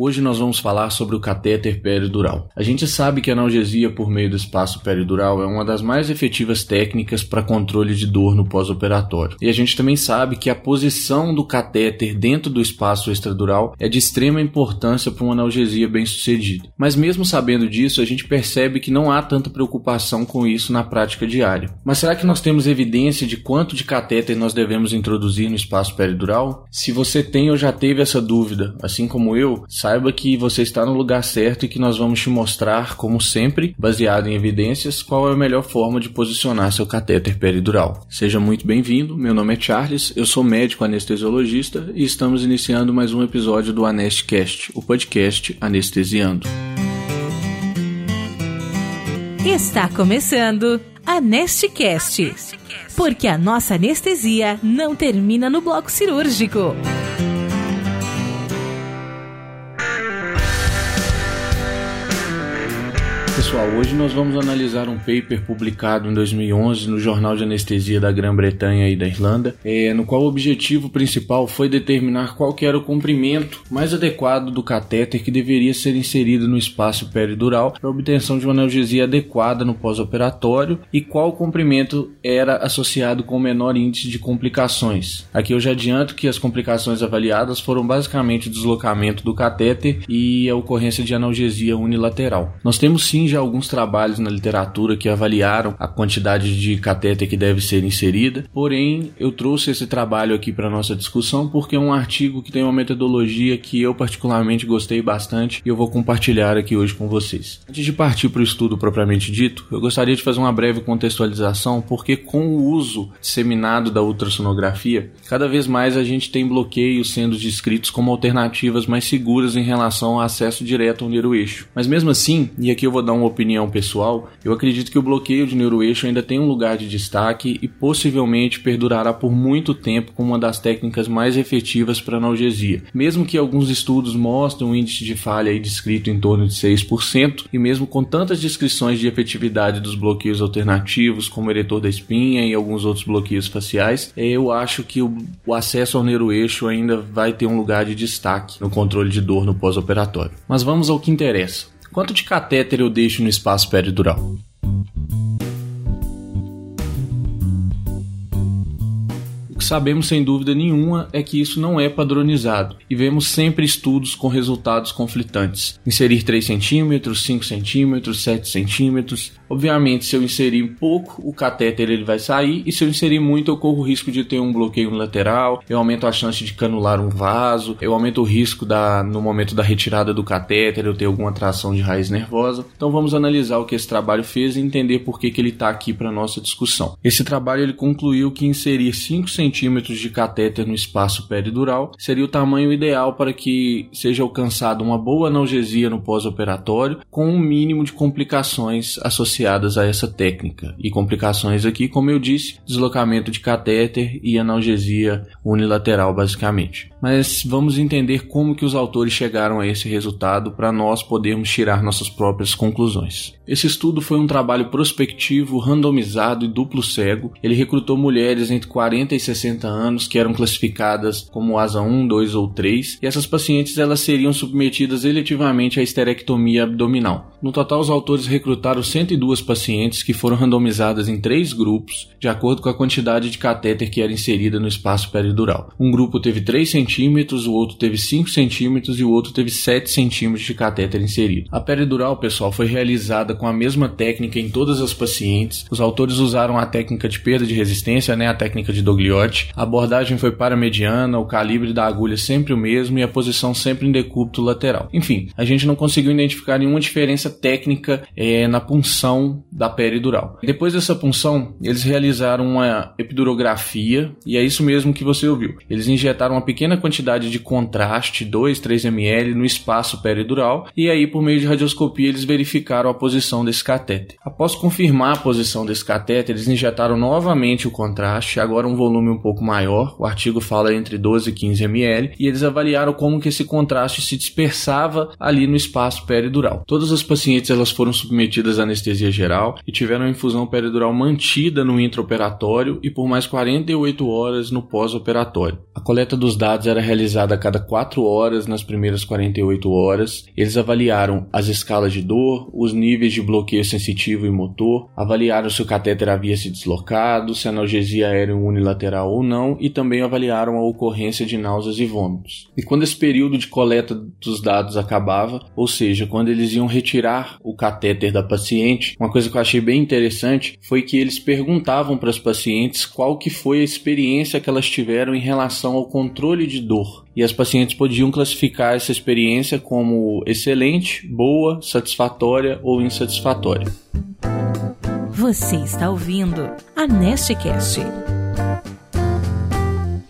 Hoje nós vamos falar sobre o catéter peridural. A gente sabe que a analgesia por meio do espaço peridural é uma das mais efetivas técnicas para controle de dor no pós-operatório. E a gente também sabe que a posição do catéter dentro do espaço extradural é de extrema importância para uma analgesia bem-sucedida. Mas mesmo sabendo disso, a gente percebe que não há tanta preocupação com isso na prática diária. Mas será que nós temos evidência de quanto de catéter nós devemos introduzir no espaço peridural? Se você tem ou já teve essa dúvida, assim como eu, que você está no lugar certo e que nós vamos te mostrar, como sempre, baseado em evidências, qual é a melhor forma de posicionar seu catéter peridural. Seja muito bem-vindo, meu nome é Charles, eu sou médico anestesiologista e estamos iniciando mais um episódio do Anestcast, o podcast Anestesiando. Está começando Anestcast, porque a nossa anestesia não termina no bloco cirúrgico. Pessoal, hoje nós vamos analisar um paper publicado em 2011 no Jornal de Anestesia da Grã-Bretanha e da Irlanda, é, no qual o objetivo principal foi determinar qual era o comprimento mais adequado do catéter que deveria ser inserido no espaço peridural para obtenção de uma analgesia adequada no pós-operatório e qual comprimento era associado com o menor índice de complicações. Aqui eu já adianto que as complicações avaliadas foram basicamente o deslocamento do catéter e a ocorrência de analgesia unilateral. Nós temos sim já alguns trabalhos na literatura que avaliaram a quantidade de catéter que deve ser inserida, porém eu trouxe esse trabalho aqui para nossa discussão porque é um artigo que tem uma metodologia que eu particularmente gostei bastante e eu vou compartilhar aqui hoje com vocês. Antes de partir para o estudo propriamente dito, eu gostaria de fazer uma breve contextualização porque com o uso disseminado da ultrassonografia, cada vez mais a gente tem bloqueios sendo descritos como alternativas mais seguras em relação ao acesso direto ao neuroeixo. Mas mesmo assim, e aqui eu vou dar uma opinião pessoal, eu acredito que o bloqueio de neuroeixo ainda tem um lugar de destaque e possivelmente perdurará por muito tempo como uma das técnicas mais efetivas para analgesia. Mesmo que alguns estudos mostrem um índice de falha aí descrito em torno de 6%, e mesmo com tantas descrições de efetividade dos bloqueios alternativos, como o eretor da espinha e alguns outros bloqueios faciais, eu acho que o, o acesso ao neuroeixo ainda vai ter um lugar de destaque no controle de dor no pós-operatório. Mas vamos ao que interessa. Quanto de catéter eu deixo no espaço peridural? Sabemos sem dúvida nenhuma é que isso não é padronizado e vemos sempre estudos com resultados conflitantes. Inserir 3 cm, 5 cm, 7 cm. Obviamente, se eu inserir pouco, o catéter ele vai sair e se eu inserir muito, eu corro o risco de ter um bloqueio lateral, eu aumento a chance de canular um vaso, eu aumento o risco da no momento da retirada do catéter eu ter alguma tração de raiz nervosa. Então vamos analisar o que esse trabalho fez e entender por que, que ele está aqui para nossa discussão. Esse trabalho ele concluiu que inserir 5 cm centímetros de catéter no espaço peridural seria o tamanho ideal para que seja alcançada uma boa analgesia no pós-operatório com um mínimo de complicações associadas a essa técnica. E complicações aqui, como eu disse, deslocamento de catéter e analgesia unilateral basicamente. Mas vamos entender como que os autores chegaram a esse resultado para nós podermos tirar nossas próprias conclusões. Esse estudo foi um trabalho prospectivo, randomizado e duplo cego. Ele recrutou mulheres entre 40 e 60 anos que eram classificadas como asa 1, 2 ou 3, e essas pacientes elas seriam submetidas eletivamente à esterectomia abdominal. No total, os autores recrutaram 102 pacientes que foram randomizadas em três grupos, de acordo com a quantidade de catéter que era inserida no espaço peridural. Um grupo teve 3 centímetros, o outro teve 5 centímetros e o outro teve 7 centímetros de catéter inserido. A peridural, pessoal, foi realizada com a mesma técnica em todas as pacientes. Os autores usaram a técnica de perda de resistência, né, a técnica de Dogliotti. A abordagem foi paramediana, o calibre da agulha sempre o mesmo e a posição sempre em decúbito lateral. Enfim, a gente não conseguiu identificar nenhuma diferença técnica é, na punção da peridural. Depois dessa punção, eles realizaram uma epidurografia e é isso mesmo que você ouviu. Eles injetaram uma pequena quantidade de contraste, 2, 3 ml, no espaço peridural e aí por meio de radioscopia eles verificaram a posição posição desse catéter. Após confirmar a posição desse catéter, eles injetaram novamente o contraste, agora um volume um pouco maior, o artigo fala entre 12 e 15 ml, e eles avaliaram como que esse contraste se dispersava ali no espaço peridural. Todas as pacientes elas foram submetidas à anestesia geral e tiveram a infusão peridural mantida no intraoperatório e por mais 48 horas no pós-operatório. A coleta dos dados era realizado a cada 4 horas nas primeiras 48 horas. Eles avaliaram as escalas de dor, os níveis de bloqueio sensitivo e motor, avaliaram se o catéter havia se deslocado, se a analgesia era unilateral ou não e também avaliaram a ocorrência de náuseas e vômitos. E quando esse período de coleta dos dados acabava, ou seja, quando eles iam retirar o catéter da paciente, uma coisa que eu achei bem interessante foi que eles perguntavam para as pacientes qual que foi a experiência que elas tiveram em relação ao controle de dor. E as pacientes podiam classificar essa experiência como excelente, boa, satisfatória ou insatisfatória. Você está ouvindo a Nestcast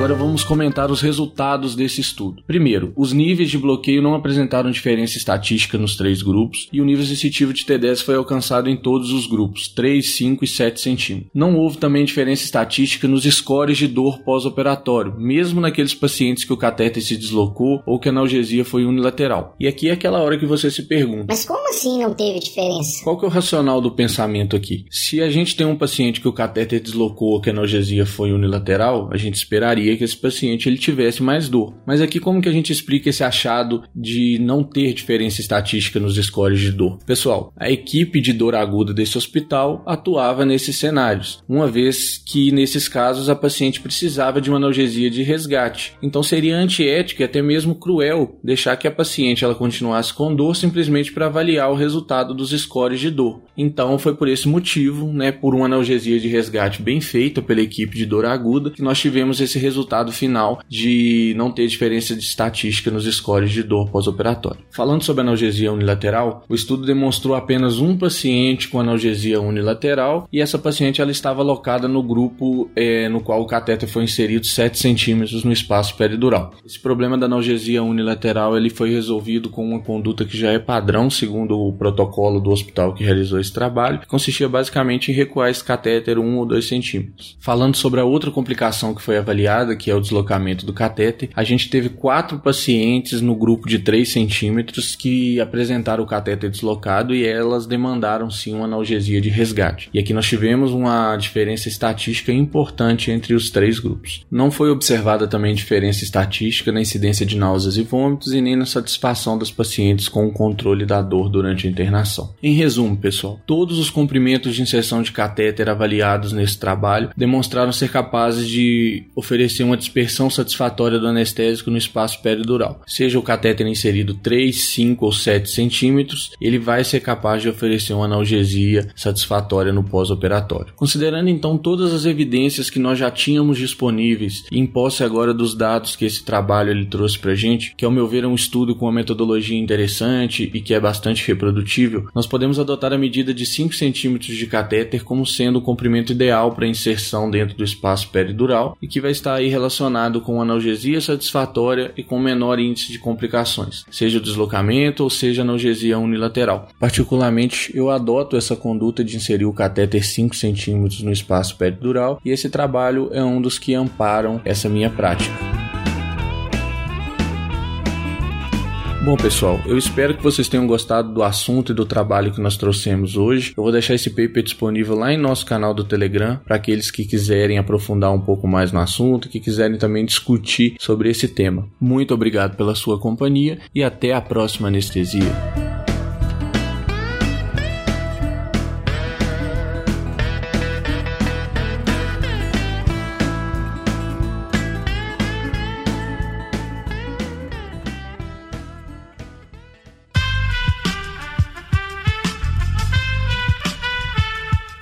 agora vamos comentar os resultados desse estudo. Primeiro, os níveis de bloqueio não apresentaram diferença estatística nos três grupos e o nível sensitivo de T10 foi alcançado em todos os grupos, 3, 5 e 7 centímetros. Não houve também diferença estatística nos scores de dor pós-operatório, mesmo naqueles pacientes que o catéter se deslocou ou que a analgesia foi unilateral. E aqui é aquela hora que você se pergunta: Mas como assim não teve diferença? Qual que é o racional do pensamento aqui? Se a gente tem um paciente que o catéter deslocou ou que a analgesia foi unilateral, a gente esperaria que esse paciente ele tivesse mais dor. Mas aqui como que a gente explica esse achado de não ter diferença estatística nos scores de dor? Pessoal, a equipe de dor aguda desse hospital atuava nesses cenários, uma vez que nesses casos a paciente precisava de uma analgesia de resgate. Então seria antiético e até mesmo cruel deixar que a paciente ela continuasse com dor simplesmente para avaliar o resultado dos scores de dor. Então foi por esse motivo, né, por uma analgesia de resgate bem feita pela equipe de dor aguda, que nós tivemos esse resultado resultado final de não ter diferença de estatística nos scores de dor pós-operatório. Falando sobre analgesia unilateral, o estudo demonstrou apenas um paciente com analgesia unilateral e essa paciente ela estava alocada no grupo é, no qual o catéter foi inserido 7 centímetros no espaço peridural. Esse problema da analgesia unilateral ele foi resolvido com uma conduta que já é padrão segundo o protocolo do hospital que realizou esse trabalho, que consistia basicamente em recuar esse catéter 1 ou 2 centímetros. Falando sobre a outra complicação que foi avaliada, que é o deslocamento do catéter, a gente teve quatro pacientes no grupo de 3 centímetros que apresentaram o catéter deslocado e elas demandaram sim uma analgesia de resgate. E aqui nós tivemos uma diferença estatística importante entre os três grupos. Não foi observada também diferença estatística na incidência de náuseas e vômitos e nem na satisfação das pacientes com o controle da dor durante a internação. Em resumo, pessoal, todos os comprimentos de inserção de catéter avaliados nesse trabalho demonstraram ser capazes de oferecer uma dispersão satisfatória do anestésico no espaço peridural. Seja o catéter inserido 3, 5 ou 7 centímetros, ele vai ser capaz de oferecer uma analgesia satisfatória no pós-operatório. Considerando então todas as evidências que nós já tínhamos disponíveis e em posse agora dos dados que esse trabalho ele trouxe para gente, que ao meu ver é um estudo com uma metodologia interessante e que é bastante reprodutível, nós podemos adotar a medida de 5 centímetros de catéter como sendo o comprimento ideal para inserção dentro do espaço peridural e que vai estar aí relacionado com analgesia satisfatória e com menor índice de complicações, seja deslocamento ou seja analgesia unilateral. Particularmente, eu adoto essa conduta de inserir o catéter 5 centímetros no espaço peridural e esse trabalho é um dos que amparam essa minha prática. Bom, pessoal, eu espero que vocês tenham gostado do assunto e do trabalho que nós trouxemos hoje. Eu vou deixar esse paper disponível lá em nosso canal do Telegram para aqueles que quiserem aprofundar um pouco mais no assunto que quiserem também discutir sobre esse tema. Muito obrigado pela sua companhia e até a próxima anestesia.